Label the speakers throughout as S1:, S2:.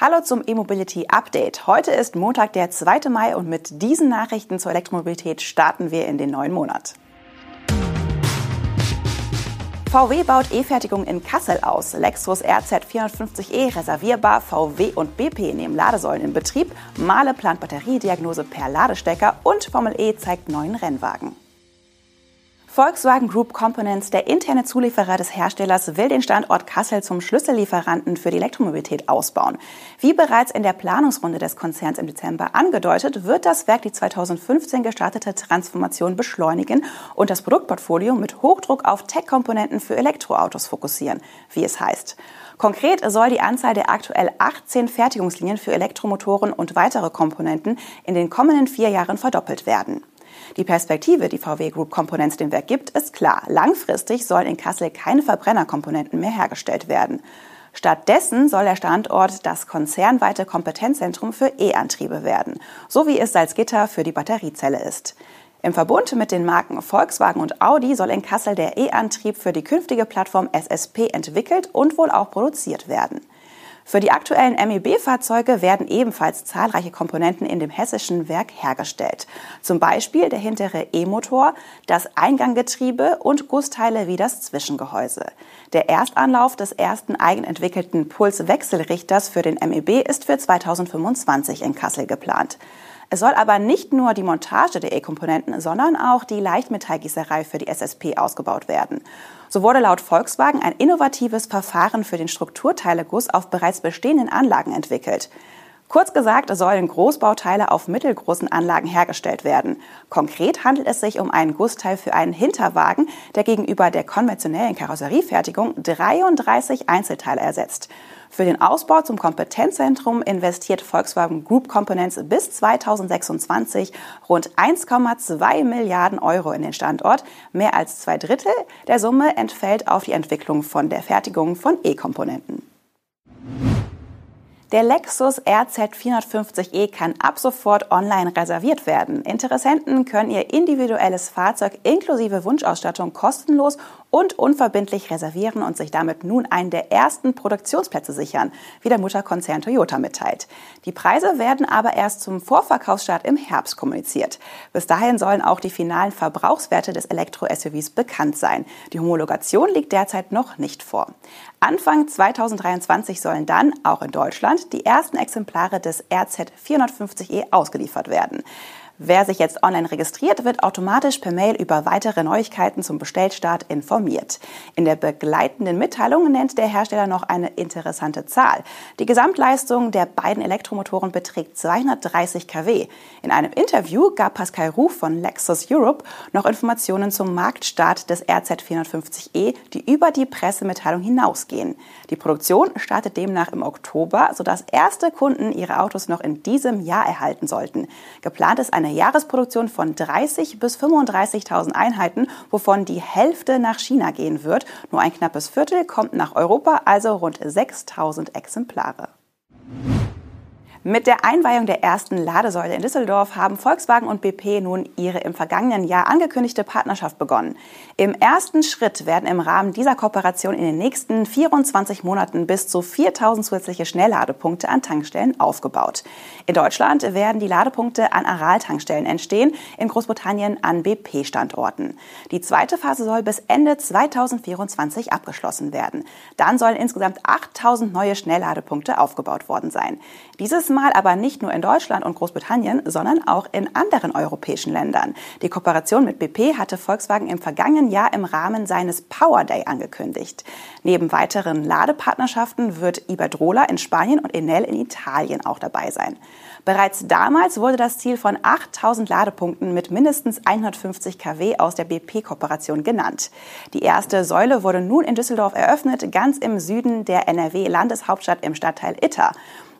S1: Hallo zum E-Mobility Update. Heute ist Montag, der 2. Mai und mit diesen Nachrichten zur Elektromobilität starten wir in den neuen Monat. VW baut E-Fertigung in Kassel aus. Lexus RZ 450e reservierbar. VW und BP nehmen Ladesäulen in Betrieb. Male plant Batteriediagnose per Ladestecker und Formel E zeigt neuen Rennwagen. Volkswagen Group Components, der interne Zulieferer des Herstellers, will den Standort Kassel zum Schlüssellieferanten für die Elektromobilität ausbauen. Wie bereits in der Planungsrunde des Konzerns im Dezember angedeutet, wird das Werk die 2015 gestartete Transformation beschleunigen und das Produktportfolio mit Hochdruck auf Tech-Komponenten für Elektroautos fokussieren, wie es heißt. Konkret soll die Anzahl der aktuell 18 Fertigungslinien für Elektromotoren und weitere Komponenten in den kommenden vier Jahren verdoppelt werden. Die Perspektive, die VW Group Components dem Werk gibt, ist klar. Langfristig sollen in Kassel keine Verbrennerkomponenten mehr hergestellt werden. Stattdessen soll der Standort das konzernweite Kompetenzzentrum für E-Antriebe werden, so wie es Salzgitter für die Batteriezelle ist. Im Verbund mit den Marken Volkswagen und Audi soll in Kassel der E-Antrieb für die künftige Plattform SSP entwickelt und wohl auch produziert werden. Für die aktuellen MEB-Fahrzeuge werden ebenfalls zahlreiche Komponenten in dem hessischen Werk hergestellt. Zum Beispiel der hintere E-Motor, das Einganggetriebe und Gussteile wie das Zwischengehäuse. Der Erstanlauf des ersten eigenentwickelten Pulswechselrichters für den MEB ist für 2025 in Kassel geplant. Es soll aber nicht nur die Montage der E-Komponenten, sondern auch die Leichtmetallgießerei für die SSP ausgebaut werden. So wurde laut Volkswagen ein innovatives Verfahren für den Strukturteileguss auf bereits bestehenden Anlagen entwickelt. Kurz gesagt sollen Großbauteile auf mittelgroßen Anlagen hergestellt werden. Konkret handelt es sich um einen Gussteil für einen Hinterwagen, der gegenüber der konventionellen Karosseriefertigung 33 Einzelteile ersetzt. Für den Ausbau zum Kompetenzzentrum investiert Volkswagen Group Components bis 2026 rund 1,2 Milliarden Euro in den Standort. Mehr als zwei Drittel der Summe entfällt auf die Entwicklung von der Fertigung von E-Komponenten. Der Lexus RZ 450e kann ab sofort online reserviert werden. Interessenten können ihr individuelles Fahrzeug inklusive Wunschausstattung kostenlos und unverbindlich reservieren und sich damit nun einen der ersten Produktionsplätze sichern, wie der Mutterkonzern Toyota mitteilt. Die Preise werden aber erst zum Vorverkaufsstart im Herbst kommuniziert. Bis dahin sollen auch die finalen Verbrauchswerte des Elektro-SUVs bekannt sein. Die Homologation liegt derzeit noch nicht vor. Anfang 2023 sollen dann, auch in Deutschland, die ersten Exemplare des RZ 450e ausgeliefert werden. Wer sich jetzt online registriert, wird automatisch per Mail über weitere Neuigkeiten zum Bestellstart informiert. In der begleitenden Mitteilung nennt der Hersteller noch eine interessante Zahl. Die Gesamtleistung der beiden Elektromotoren beträgt 230 kW. In einem Interview gab Pascal Ruf von Lexus Europe noch Informationen zum Marktstart des RZ 450e, die über die Pressemitteilung hinausgehen. Die Produktion startet demnach im Oktober, sodass erste Kunden ihre Autos noch in diesem Jahr erhalten sollten. Geplant ist ein eine Jahresproduktion von 30 bis 35.000 Einheiten, wovon die Hälfte nach China gehen wird. Nur ein knappes Viertel kommt nach Europa, also rund 6.000 Exemplare. Mit der Einweihung der ersten Ladesäule in Düsseldorf haben Volkswagen und BP nun ihre im vergangenen Jahr angekündigte Partnerschaft begonnen. Im ersten Schritt werden im Rahmen dieser Kooperation in den nächsten 24 Monaten bis zu 4000 zusätzliche Schnellladepunkte an Tankstellen aufgebaut. In Deutschland werden die Ladepunkte an Aral-Tankstellen entstehen, in Großbritannien an BP-Standorten. Die zweite Phase soll bis Ende 2024 abgeschlossen werden. Dann sollen insgesamt 8000 neue Schnellladepunkte aufgebaut worden sein. Dieses Mal aber nicht nur in Deutschland und Großbritannien, sondern auch in anderen europäischen Ländern. Die Kooperation mit BP hatte Volkswagen im vergangenen Jahr im Rahmen seines Power Day angekündigt. Neben weiteren Ladepartnerschaften wird Iberdrola in Spanien und Enel in Italien auch dabei sein. Bereits damals wurde das Ziel von 8000 Ladepunkten mit mindestens 150 kW aus der BP-Kooperation genannt. Die erste Säule wurde nun in Düsseldorf eröffnet, ganz im Süden der NRW-Landeshauptstadt im Stadtteil Itter.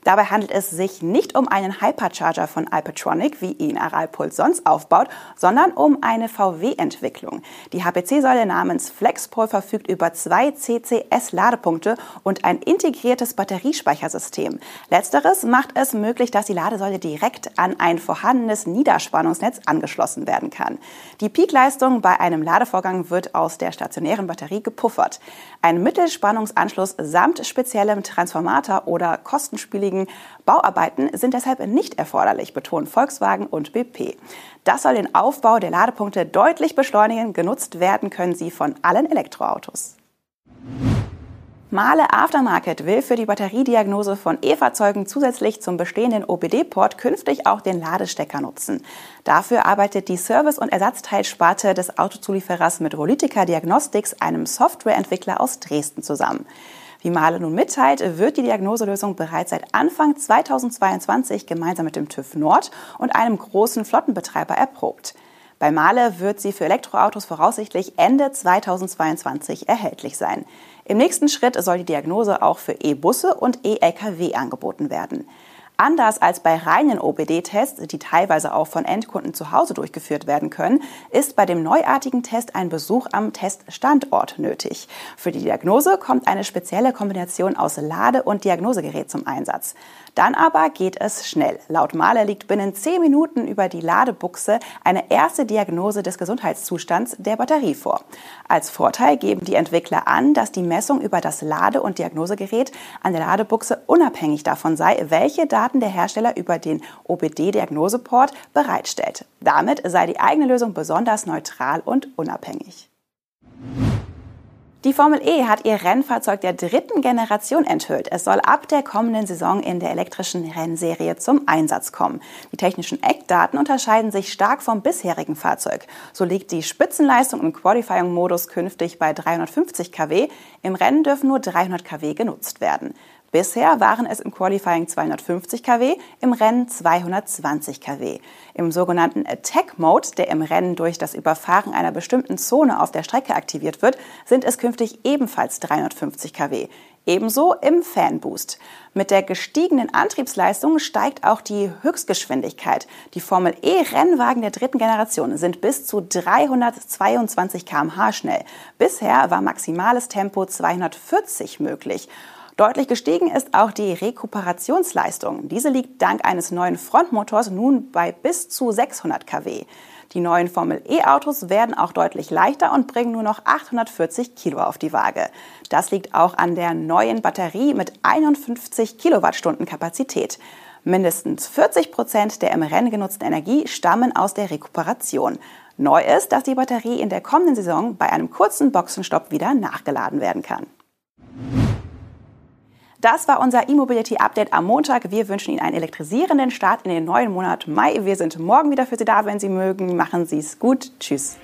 S1: Dabei handelt es sich nicht um einen Hypercharger von Alpatronic, wie ihn Aralpuls sonst aufbaut, sondern um eine VW-Entwicklung. Die HPC-Säule namens Flexpol verfügt über zwei CCS-Ladepunkte und ein integriertes Batteriespeichersystem. Letzteres macht es möglich, dass die Ladesäule direkt an ein vorhandenes Niederspannungsnetz angeschlossen werden kann. Die Peakleistung bei einem Ladevorgang wird aus der stationären Batterie gepuffert. Ein Mittelspannungsanschluss samt speziellem Transformator oder kostenspieligen beschleunigen. Bauarbeiten sind deshalb nicht erforderlich, betonen Volkswagen und BP. Das soll den Aufbau der Ladepunkte deutlich beschleunigen. Genutzt werden können sie von allen Elektroautos. Male Aftermarket will für die Batteriediagnose von E-Fahrzeugen zusätzlich zum bestehenden OBD-Port künftig auch den Ladestecker nutzen. Dafür arbeitet die Service- und Ersatzteilsparte des Autozulieferers mit Rolytica Diagnostics, einem Softwareentwickler aus Dresden, zusammen. Wie Male nun mitteilt, wird die Diagnoselösung bereits seit Anfang 2022 gemeinsam mit dem TÜV Nord und einem großen Flottenbetreiber erprobt. Bei Male wird sie für Elektroautos voraussichtlich Ende 2022 erhältlich sein. Im nächsten Schritt soll die Diagnose auch für E-Busse und E-Lkw angeboten werden. Anders als bei reinen OBD-Tests, die teilweise auch von Endkunden zu Hause durchgeführt werden können, ist bei dem neuartigen Test ein Besuch am Teststandort nötig. Für die Diagnose kommt eine spezielle Kombination aus Lade- und Diagnosegerät zum Einsatz. Dann aber geht es schnell. Laut Mahler liegt binnen zehn Minuten über die Ladebuchse eine erste Diagnose des Gesundheitszustands der Batterie vor. Als Vorteil geben die Entwickler an, dass die Messung über das Lade- und Diagnosegerät an der Ladebuchse unabhängig davon sei, welche Daten Daten der Hersteller über den OBD-Diagnoseport bereitstellt. Damit sei die eigene Lösung besonders neutral und unabhängig. Die Formel E hat ihr Rennfahrzeug der dritten Generation enthüllt. Es soll ab der kommenden Saison in der elektrischen Rennserie zum Einsatz kommen. Die technischen Eckdaten unterscheiden sich stark vom bisherigen Fahrzeug. So liegt die Spitzenleistung im Qualifying-Modus künftig bei 350 kW. Im Rennen dürfen nur 300 kW genutzt werden. Bisher waren es im Qualifying 250 kW, im Rennen 220 kW. Im sogenannten Attack Mode, der im Rennen durch das Überfahren einer bestimmten Zone auf der Strecke aktiviert wird, sind es künftig ebenfalls 350 kW. Ebenso im Fanboost. Mit der gestiegenen Antriebsleistung steigt auch die Höchstgeschwindigkeit. Die Formel E Rennwagen der dritten Generation sind bis zu 322 km/h schnell. Bisher war maximales Tempo 240 möglich. Deutlich gestiegen ist auch die Rekuperationsleistung. Diese liegt dank eines neuen Frontmotors nun bei bis zu 600 kW. Die neuen Formel E-Autos werden auch deutlich leichter und bringen nur noch 840 Kilo auf die Waage. Das liegt auch an der neuen Batterie mit 51 Kilowattstunden Kapazität. Mindestens 40 Prozent der im Rennen genutzten Energie stammen aus der Rekuperation. Neu ist, dass die Batterie in der kommenden Saison bei einem kurzen Boxenstopp wieder nachgeladen werden kann. Das war unser E-Mobility Update am Montag. Wir wünschen Ihnen einen elektrisierenden Start in den neuen Monat Mai. Wir sind morgen wieder für Sie da, wenn Sie mögen. Machen Sie es gut. Tschüss.